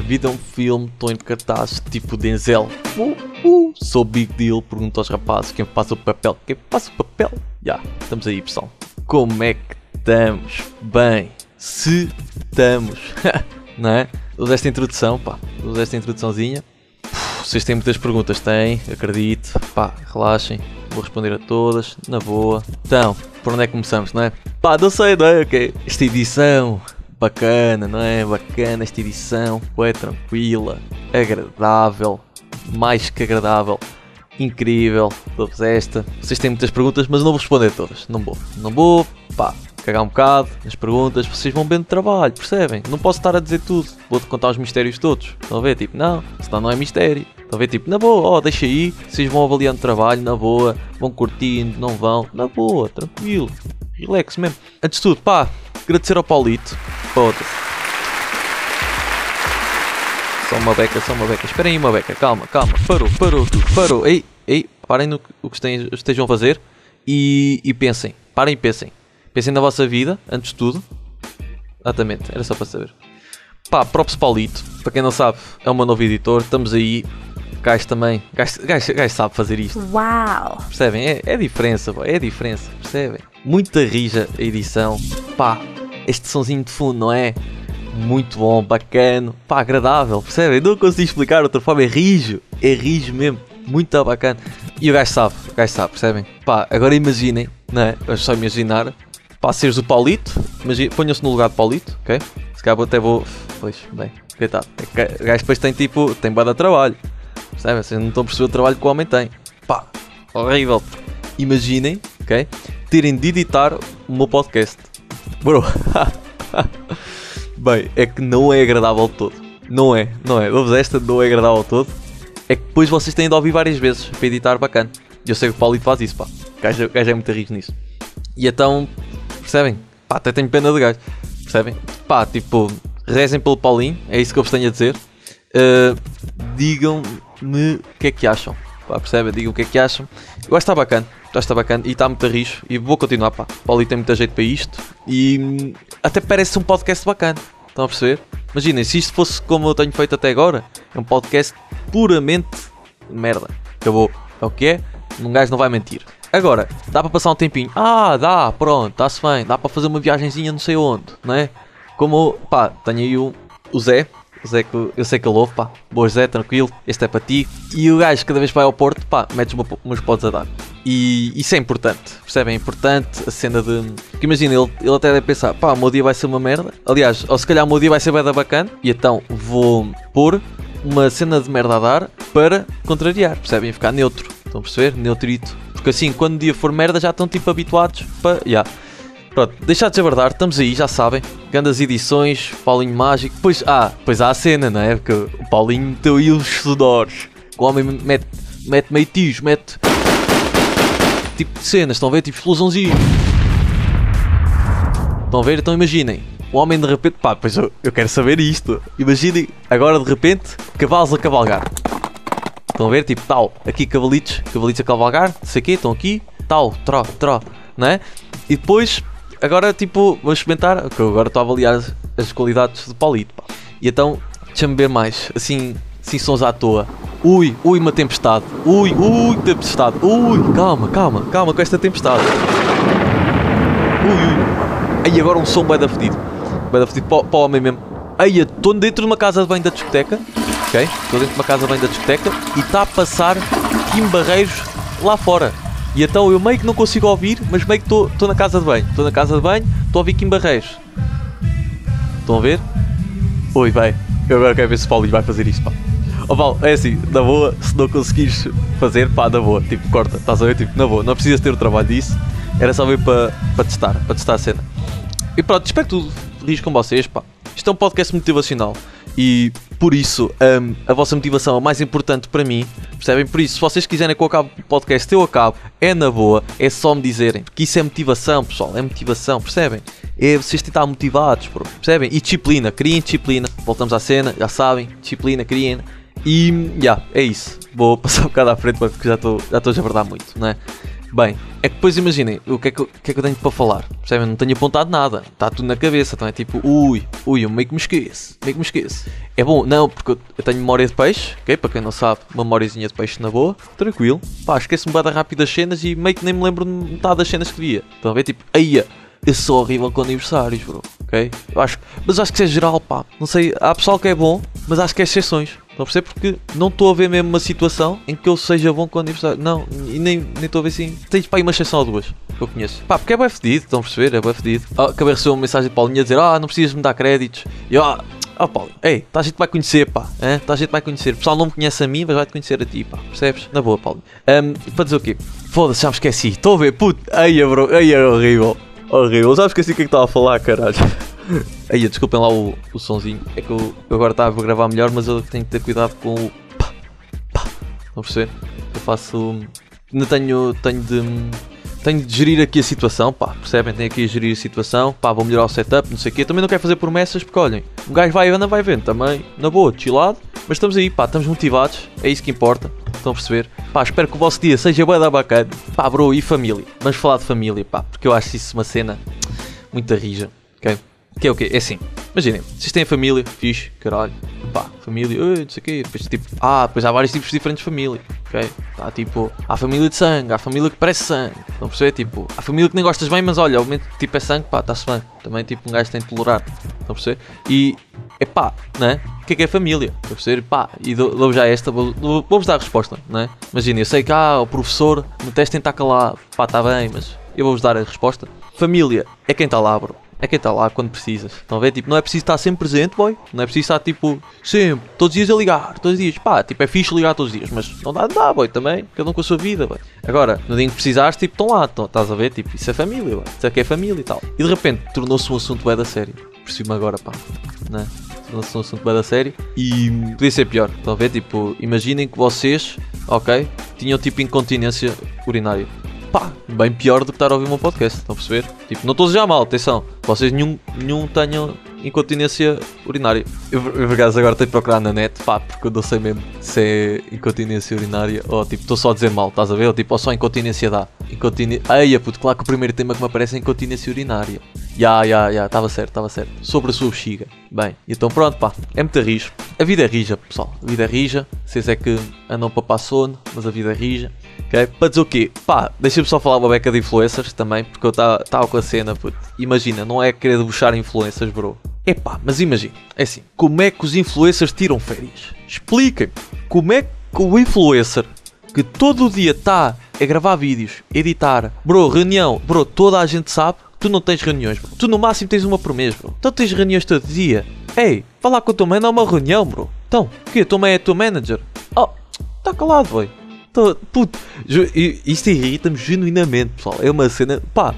minha vida é um filme, estou em cartaz tipo Denzel. Uh, uh, sou big deal, pergunto aos rapazes quem faz o papel. Quem faz o papel? Já, yeah, estamos aí pessoal. Como é que estamos? Bem, se estamos, não é? Usa esta introdução, pá, usa esta introduçãozinha. vocês têm muitas perguntas, têm, acredito, pá, relaxem, vou responder a todas, na boa. Então, por onde é que começamos, não é? Pá, não sei, não é? Ok, esta edição bacana, não é? Bacana esta edição, foi tranquila, agradável, mais que agradável, incrível, dou-vos esta. Vocês têm muitas perguntas, mas não vou responder todas, não vou, não vou, pá, cagar um bocado nas perguntas, vocês vão bem de trabalho, percebem? Não posso estar a dizer tudo, vou-te contar os mistérios todos, estão a ver? Tipo, não, senão não é mistério. Estão a ver? Tipo, na boa, ó, oh, deixa aí, vocês vão avaliando o trabalho, na boa, vão curtindo, não vão, na boa, tranquilo, relax mesmo. Antes de tudo, pá, agradecer ao Paulito. Foda-se. Só uma beca, só uma beca. Esperem aí uma beca, calma, calma. Parou, parou tudo, parou. Ei, ei, parem no o que estejam a fazer e, e pensem. Parem e pensem. Pensem na vossa vida, antes de tudo. Exatamente, era só para saber. Pá, props Paulito. Para quem não sabe, é meu novo editor. Estamos aí. Gajo também. Gajo, gajo, gajo sabe fazer isto. Uau! Percebem? É, é a diferença, é a diferença. Percebem? Muita rija a edição. Pá, este sonzinho de fundo, não é? Muito bom, bacana, pá, agradável, percebem? Não consigo explicar de outra forma, é rijo, é rijo mesmo, muito bacana. E o gajo sabe, o gajo sabe, percebem? Pá, agora imaginem, não é? Vamos só imaginar, pá, seres o Paulito, ponham-se no lugar de Paulito, ok? Se calhar até vou, pois, bem, coitado, é o gajo depois tem tipo, tem bada trabalho, percebem? Vocês não estão a perceber o trabalho que o homem tem, pá, horrível. Imaginem, ok? Terem de editar o meu podcast Bro. Bem, é que não é agradável todo. Não é, não é. Ouves esta, não é agradável todo. É que depois vocês têm de ouvir várias vezes para editar bacana. E eu sei que o Paulito faz isso, pá. O gajo, o gajo é muito rico nisso. E então, percebem? Pá, até tenho pena de gajo. Percebem? Pá, tipo, rezem pelo Paulinho, é isso que eu vos tenho a dizer. Uh, Digam-me o que é que acham. Pá, percebem? Digam o que é que acham. Eu acho que está bacana já está bacana e está muito a rijo e vou continuar, pá. Paulo tem muita jeito para isto e hum, até parece um podcast bacana. Estão a perceber? Imaginem, se isto fosse como eu tenho feito até agora, é um podcast puramente merda. Acabou. É o que é? Um gajo não vai mentir. Agora, dá para passar um tempinho. Ah, dá, pronto, está-se bem. Dá para fazer uma viagenzinha não sei onde, não é? Como, pá, tenho aí o, o Zé, Zé, eu sei que ele ouve, pá. Boa Zé, tranquilo, este é para ti. E o gajo, cada vez que vai ao Porto, pá, metes umas podes a dar. E isso é importante, percebem? É importante a cena de. Porque imagina, ele, ele até deve pensar, pá, o meu dia vai ser uma merda. Aliás, ou se calhar o meu dia vai ser bem bacana. E então vou pôr uma cena de merda a dar para contrariar, percebem? Ficar neutro. Estão a perceber? Neutrito. Porque assim, quando o dia for merda, já estão tipo habituados para. Yeah. Pronto, deixar de desabardar, estamos aí, já sabem. Grandes edições, Paulinho Mágico. Pois, ah, pois há a cena, não é? Porque o Paulinho meteu aí os sudores. O homem mete, mete meio tijo, mete. Tipo de cenas, estão a ver? Tipo explosãozinho. Estão a ver? Então imaginem. O homem de repente, pá, pois eu, eu quero saber isto. Imaginem, agora de repente, cavalos a cavalgar. Estão a ver? Tipo, tal, aqui cavalitos, cavalitos a cavalgar, não sei o quê, estão aqui, tal, tró, tró, não é? E depois agora, tipo, vamos experimentar, que eu agora estou a avaliar as, as qualidades do Paulito. Pá. E então, deixa-me ver mais, assim, assim sons à toa. Ui, ui, uma tempestade. Ui, ui, tempestade. Ui, calma, calma, calma com esta tempestade. Ui, ui. Aí agora um som bem da fedido. Bem da fedido para, para o homem mesmo. Aí, estou dentro de uma casa de banho da discoteca. Ok? Estou dentro de uma casa de banho da discoteca e está a passar Kim Barreiros lá fora. E então eu meio que não consigo ouvir, mas meio que estou na casa de banho. Estou na casa de banho, estou a ouvir Kim Barreiros. Estão a ver? Ui, vai. Eu agora quero ver se o Paulinho vai fazer isto, pá. Oh Paulo, é assim, na boa, se não conseguires fazer, pá, na boa. Tipo, corta, estás a ver? Tipo, na boa. Não precisas ter o trabalho disso. Era só ver para pa testar, para testar a cena. E pronto, espero que tudo feliz com vocês, pá. Isto é um podcast motivacional. E por isso, um, a vossa motivação é mais importante para mim, percebem? Por isso, se vocês quiserem que eu acabe o podcast, eu acabo, é na boa, é só me dizerem, porque isso é motivação, pessoal, é motivação, percebem? É vocês tentar motivados, percebem? E disciplina, criem disciplina, voltamos à cena, já sabem, disciplina, criem. E, já, yeah, é isso. Vou passar um bocado à frente porque já estou já a verdade muito, não é? Bem, é que depois imaginem o que é que, eu- que é que eu tenho para falar. Percebem? Não tenho apontado nada. Está tudo na cabeça. Então é tipo, ui, ui, eu meio que me esqueço. Meio que me esqueço. É bom, não, porque eu, tenho memória de peixe, ok? Para quem não sabe, memóriazinha de peixe na boa. Tranquilo. Pá, esqueço-me bem rápido das cenas e meio que nem me lembro de metade das cenas que via. Estão a ver? Tipo, aí eu sou horrível com aniversários, bro. Ok? Eu acho, mas acho que isso é geral, pá. Não sei, há pessoal que é bom, mas acho que é exceções. Estão a perceber? Porque não estou a ver mesmo uma situação em que eu seja bom com aniversário. Não, e nem estou a ver assim. Tens para aí uma exceção ou duas que eu conheço. Pá, porque é bem fedido, estão a perceber? É bem fedido. Ah, acabei de receber uma mensagem de Paulinho a dizer: Ah, não precisas me dar créditos. E eu, ah, ah, Paulo, ei, tá a gente vai conhecer, pá. Hein? Tá a gente vai conhecer. O pessoal não me conhece a mim, mas vai te conhecer a ti, pá. Percebes? Na boa, Paulo. Um, para dizer o quê? Foda-se, já me esqueci. Estou a ver, puto. Aí, bro, aí é horrível. Horrível. Já me esqueci o que é que estava a falar, caralho. Aí, desculpem lá o, o sonzinho. É que eu, eu agora estava a gravar melhor, mas eu tenho que ter cuidado com o. Pá, pá. Estão a perceber? Eu faço. Ainda tenho, tenho de. Tenho de gerir aqui a situação, pá, percebem? Tenho aqui a gerir a situação, pá, vou melhorar o setup, não sei o quê. Também não quero fazer promessas porque, olhem, um gajo vai anda, vai vendo também, na boa, chillado. Mas estamos aí, pá, estamos motivados, é isso que importa, estão a perceber? Pá, espero que o vosso dia seja bem da bacana. Pá, bro, e família? Vamos falar de família, pá, porque eu acho isso uma cena muito rija, ok? Que é o quê? É assim, imaginem, vocês têm família, fixe, caralho, pá, família, não sei o quê, depois tipo, ah, depois há vários tipos de diferentes de família, ok? Tá tipo, há família de sangue, há família que parece sangue, a perceber? Tipo, há família que nem gostas bem, mas olha, que tipo é sangue, pá, está-se bem, também tipo um gajo tem de tolerar, a perceber? E, é pá, né? O que é que é família? Estão a perceber? Pá, e dou- dou-vos já esta, vou- vou- vou-vos dar a resposta, né? Imagina, eu sei que, ah, o professor no teste tem de estar calado, pá, está bem, mas eu vou-vos dar a resposta. Família é quem está lá, bro. É quem está lá quando precisas. Estão a ver? Tipo, não é preciso estar sempre presente, boy. Não é preciso estar tipo, sempre, todos os dias a ligar, todos os dias. Pá, tipo, é fixe ligar todos os dias, mas não dá, dá, boy, também. Cada um com a sua vida, boy. Agora, no dia em que precisares, tipo, estão lá, estás a ver? Tipo, isso é família, boy. Isso é que é família e tal. E de repente tornou-se um assunto bem da sério. Percebi-me agora, pá. Né? Tornou-se um assunto bem da sério. E podia ser pior. Estão a ver? Tipo, imaginem que vocês, ok, tinham tipo incontinência urinária pá, bem pior do que estar a ouvir meu podcast, estão a perceber? Tipo, não estou a dizer mal, atenção, vocês nenhum, nenhum tenham incontinência urinária. Eu, por acaso agora tenho de procurar na net, pá, porque eu não sei mesmo se é incontinência urinária ou tipo, estou só a dizer mal, estás a ver? Ou tipo, ou só incontinência dá. Incontinência. Ai, puto, claro que o primeiro tema que me aparece é incontinência urinária. Ya, ya, ya, estava certo, estava certo. Sobre a sua bexiga. Bem, então pronto, pá, é muito rijo. A vida é rija, pessoal. A vida é rija. Vocês é que andam para passar sono, mas a vida é rija. Ok? Para dizer o quê? Pá, deixa-me só falar uma beca de influencers também, porque eu estava com a cena, puto. Imagina, não é querer debochar influencers, bro. Epá, mas imagina, é assim, como é que os influencers tiram férias? Expliquem-me, como é que o influencer que todo o dia está a gravar vídeos, editar, bro, reunião, bro, toda a gente sabe, tu não tens reuniões, bro. Tu no máximo tens uma por mês, bro. Então tens reuniões todo dia. Ei, falar com a tua mãe não é uma reunião, bro. Então, o quê? A tua mãe é a tua manager? Oh, tá calado. Tô, puto, isto irrita-me genuinamente, pessoal. É uma cena. Pá,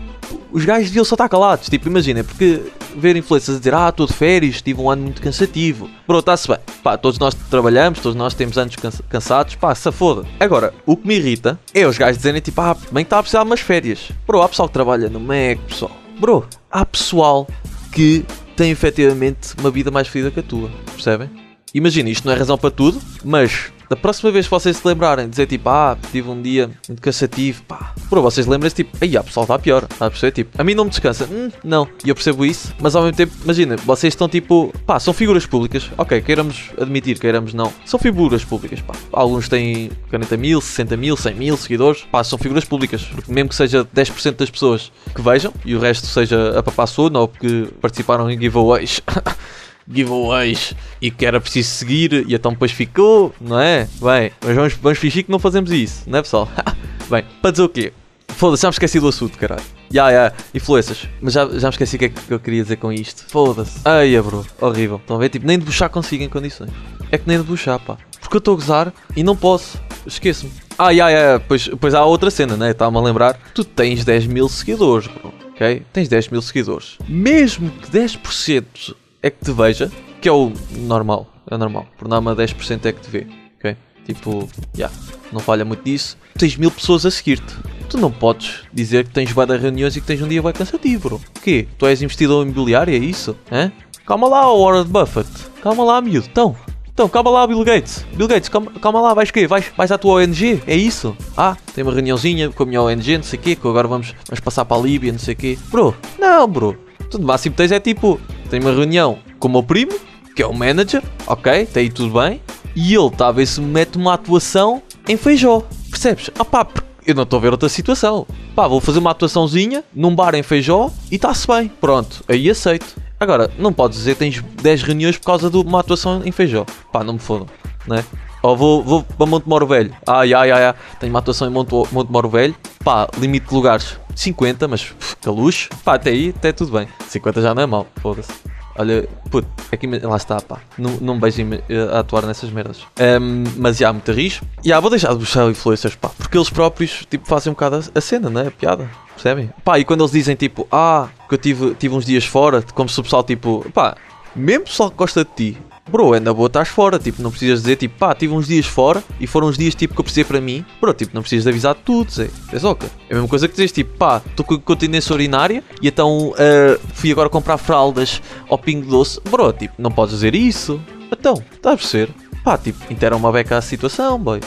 os gajos deviam só estar calados. Tipo, imagina, porque ver influencers a dizer, ah, estou de férias, tive um ano muito cansativo. Bro, está-se bem. Pá, todos nós trabalhamos, todos nós temos anos cansa- cansados. Pá, se foda. Agora, o que me irrita é os gajos dizerem, tipo, ah, bem está a precisar de umas férias. Bro, há pessoal que trabalha no Mac, pessoal. Bro, há pessoal que tem efetivamente uma vida mais fedida que a tua. Percebem? Imagina, isto não é razão para tudo, mas da próxima vez que vocês se lembrarem, dizer tipo, ah, tive um dia muito cansativo, pá, por vocês lembrem-se tipo, aí, a pessoal está pior, está a perceber? Tipo, a mim não me descansa, hum, não, e eu percebo isso, mas ao mesmo tempo, imagina, vocês estão tipo, pá, são figuras públicas, ok, queiramos admitir, queiramos não, são figuras públicas, pá, alguns têm 40 mil, 60 mil, 100 mil seguidores, pá, são figuras públicas, porque mesmo que seja 10% das pessoas que vejam e o resto seja a papar sono ou porque participaram em giveaways. giveaways e que era preciso seguir e então depois ficou, não é? Bem, mas vamos, vamos fingir que não fazemos isso, não é pessoal? Bem, para dizer o quê? Foda-se, já me esqueci do assunto, caralho. Ya, ya, influências. Mas já, já me esqueci o que é que eu queria dizer com isto. Foda-se. Ai, bro, horrível. Estão a ver? Tipo, nem de buchar consigo em condições. É que nem de buchar, pá. Porque eu estou a gozar e não posso. Esqueço-me. Ah, ya, ya, pois, pois há outra cena, né? Estava-me a lembrar. Tu tens 10 mil seguidores, bro. Ok? Tens 10 mil seguidores. Mesmo que 10% é que te veja, que é o normal. É o normal. Por norma, 10% é que te vê. Ok? Tipo, já. não falha muito disso. Tens mil pessoas a seguir-te. Tu não podes dizer que tens várias reuniões e que tens um dia bem cansativo, bro. Quê? Tu és investidor imobiliário, é isso? Hã? Calma lá, Warren Buffett. Calma lá, miúdo. Então, Então, calma lá, Bill Gates. Bill Gates, calma, calma lá, vais quê? Vais, vais à tua ONG? É isso? Ah, tem uma reuniãozinha com a minha ONG, não sei o quê, que agora vamos, vamos passar para a Líbia, não sei o quê. Bro, não, bro. Tu no máximo tens é tipo, tem uma reunião com o meu primo, que é o manager, ok, tem aí tudo bem, e ele talvez se mete uma atuação em Feijó. Percebes? Ah pá, eu não estou a ver outra situação. Pá, vou fazer uma atuaçãozinha num bar em Feijó e está-se bem. Pronto, aí aceito. Agora, não podes dizer que tens 10 reuniões por causa de uma atuação em Feijó. Pá, não me fodam, né? Ou vou, vou para Monte Moro Velho. Ai, ai, ai, ai. Tenho uma atuação em Monte, Monte Moro Velho. Pá, limite de lugares 50, mas que luxo. Pá, até aí, até tudo bem. 50 já não é mau, foda-se. Olha, puto, é que lá está, pá. Não, não me beijem a atuar nessas merdas. Um, mas já, muito risco. Já, vou deixar de buscar influencers, pá. Porque eles próprios, tipo, fazem um bocado a, a cena, né? A piada. Percebem? Pá, e quando eles dizem, tipo, ah, que eu tive, tive uns dias fora, como se o pessoal, tipo, pá, mesmo pessoal que gosta de ti, bro, é na boa estás fora, tipo, não precisas dizer, tipo, pá, tive uns dias fora e foram uns dias, tipo, que eu precisei para mim, bro, tipo, não precisas de avisar tudo, Zé, é ok. É a mesma coisa que dizes, tipo, pá, estou com continência urinária e então uh, fui agora comprar fraldas ao pingo doce, bro, tipo, não podes dizer isso, então, estás a perceber? Pá, tipo, intera uma beca à situação, boy.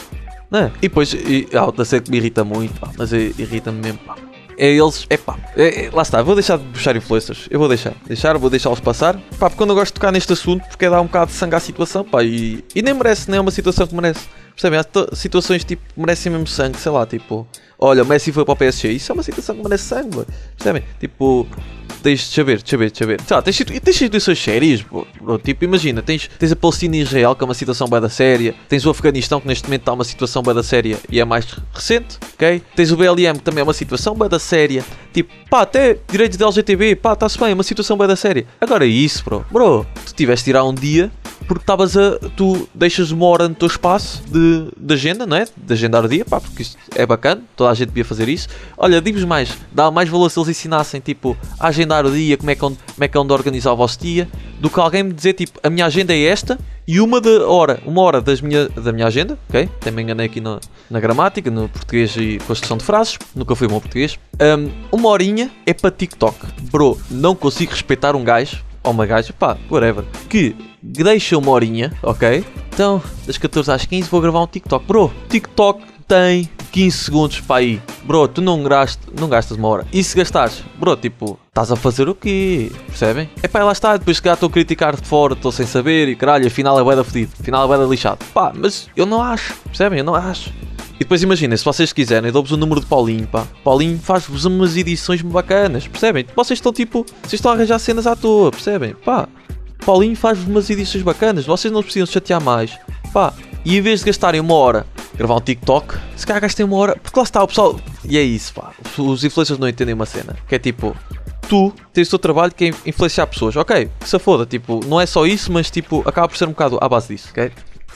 Né? E depois, e, ah, da que me irrita muito, pá, mas irrita-me mesmo, pá é eles, é pá, é, lá está, vou deixar de puxar influencers, eu vou deixar, deixar, vou deixá-los passar, pá, porque eu gosto de tocar neste assunto, porque é dar um bocado de sangue à situação, pá, e, e nem merece, nem é uma situação que merece, percebem? Há situações tipo, merecem mesmo sangue, sei lá, tipo, olha, o Messi foi para o PSG, isso é uma situação que merece sangue, percebem? Tipo, tens, deixa ver, deixa ver, deixa ver. Tens, tens situações sérias, bro, bro, tipo, imagina, tens, tens a Palestina e Israel, que é uma situação bem da séria, tens o Afeganistão, que neste momento está uma situação bem da séria e é mais recente, ok? Tens o BLM, que também é uma situação bem da séria, tipo, pá, até direitos da LGTB, pá, está-se bem, é uma situação bem da séria. Agora isso, bro, bro, tu tiveste de tirar um dia porque estavas a. Tu deixas uma hora no teu espaço de, de agenda, não é? De agendar o dia, pá, porque isto é bacana, toda a gente devia fazer isso. Olha, digo-vos mais, dá mais valor se eles ensinassem, tipo, a agendar o dia, como é que é como é, que é onde organizar o vosso dia, do que alguém me dizer, tipo, a minha agenda é esta e uma de hora, uma hora das minha, da minha agenda, ok? Me enganei aqui na, na gramática, no português e construção de frases, nunca fui bom português. Um, uma horinha é para TikTok. Bro, não consigo respeitar um gajo ou uma gaja, pá, whatever, que deixa uma horinha, ok? Então, das 14 às 15 vou gravar um TikTok. Bro, TikTok tem 15 segundos para aí. Bro, tu não, gastas, não gastas uma hora. E se gastares? Bro, tipo, estás a fazer o quê? Percebem? É pá, lá está. Depois que estou a criticar de fora, estou sem saber e caralho, afinal é bué da fedido. Afinal é bué da lixado. Pá, mas eu não acho. Percebem? Eu não acho. E depois imaginem, se vocês quiserem, dou-vos o número de Paulinho, pá. Paulinho faz-vos umas edições bacanas, percebem? Vocês estão tipo, vocês estão a arranjar cenas à toa, percebem? Pá, Paulinho faz-vos umas edições bacanas, vocês não precisam chatear mais, pá. E em vez de gastarem uma hora gravar um TikTok, se calhar gastem uma hora, porque lá está o pessoal. E é isso, pá. Os influencers não entendem uma cena, que é tipo, tu tens o teu trabalho que é influenciar pessoas, ok? Que se foda, tipo, não é só isso, mas tipo, acaba por ser um bocado à base disso, ok?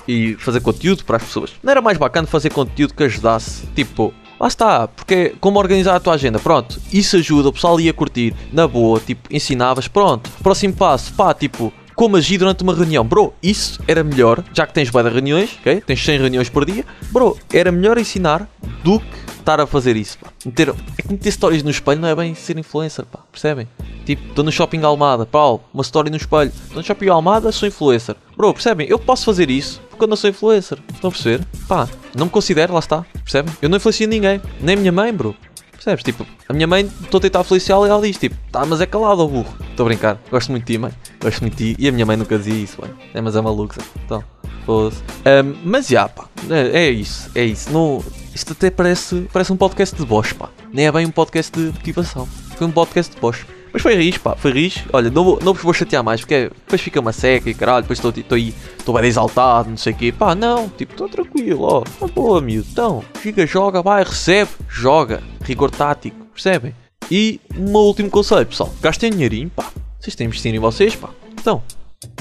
E fazer conteúdo para as pessoas. Não era mais bacana fazer conteúdo que ajudasse? Tipo, lá está, porque como organizar a tua agenda, pronto, isso ajuda, o pessoal ia curtir, na boa, tipo, ensinavas, pronto. Próximo passo, pá, tipo, como agir durante uma reunião. Bro, isso era melhor, já que tens bué reuniões, ok? Tens 100 reuniões por dia. Bro, era melhor ensinar do que estar a fazer isso, pá. Meter, é que meter stories no espelho não é bem ser influencer, pá. Percebem? Tipo, estou no shopping Almada, pá, uma story no espelho. Estou no shopping Almada, sou influencer. Bro, percebem? Eu posso fazer isso porque eu não sou influencer. Estão a perceber? Pá, não me considero, lá está. Percebem? Eu não influencio ninguém. Nem minha mãe, bro. Percebes? Tipo, a minha mãe, estou a tentar influenciá-la e ela diz, tipo, tá, mas é calado, burro. Estou a brincar. Gosto muito de ti, mãe. Gosto muito de ti. E a minha mãe nunca dizia isso, mãe. É, mas é maluco, então. Um, mas já, pá, é, é, isso, é isso. Não, isto até parece, parece um podcast de Bosch, pá. Nem é bem um podcast de motivação. Foi um podcast de Bosch. Mas foi rijo, pá, foi rijo. Olha, não, não vos vou chatear mais, porque depois fica uma seca e caralho, depois estou aí, estou bem exaltado, não sei o quê. Pá, não, tipo, estou tranquilo, ó, uma boa, miúdo. Então, fica, joga, vai, recebe, joga. Rigor tático, percebem? E um último conselho, pessoal. Gastem dinheirinho, pá. Vocês têm de investir em vocês, pá. Então,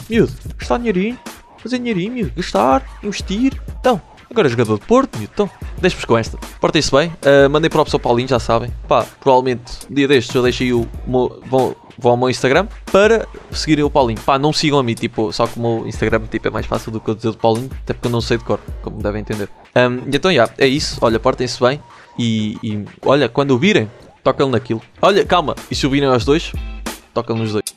miúdo, gastar dinheirinho, fazer dinheirinho, miúdo, gastar, investir. Então, Agora é jogador de Porto, então deixe-vos com esta. Portem-se bem, uh, mandei para o pessoal Paulinho, já sabem. Pá, provavelmente dia destes eu deixei o. Meu, vão, vão ao meu Instagram para seguirem o Paulinho. Pá, não sigam a mim, tipo, só que o meu Instagram tipo, é mais fácil do que eu dizer do Paulinho, até porque eu não sei de cor, como devem entender. Um, então, já, yeah, é isso. Olha, portem-se bem e, e, olha, quando o virem, tocam naquilo. Olha, calma, e se o virem aos dois, tocam nos dois.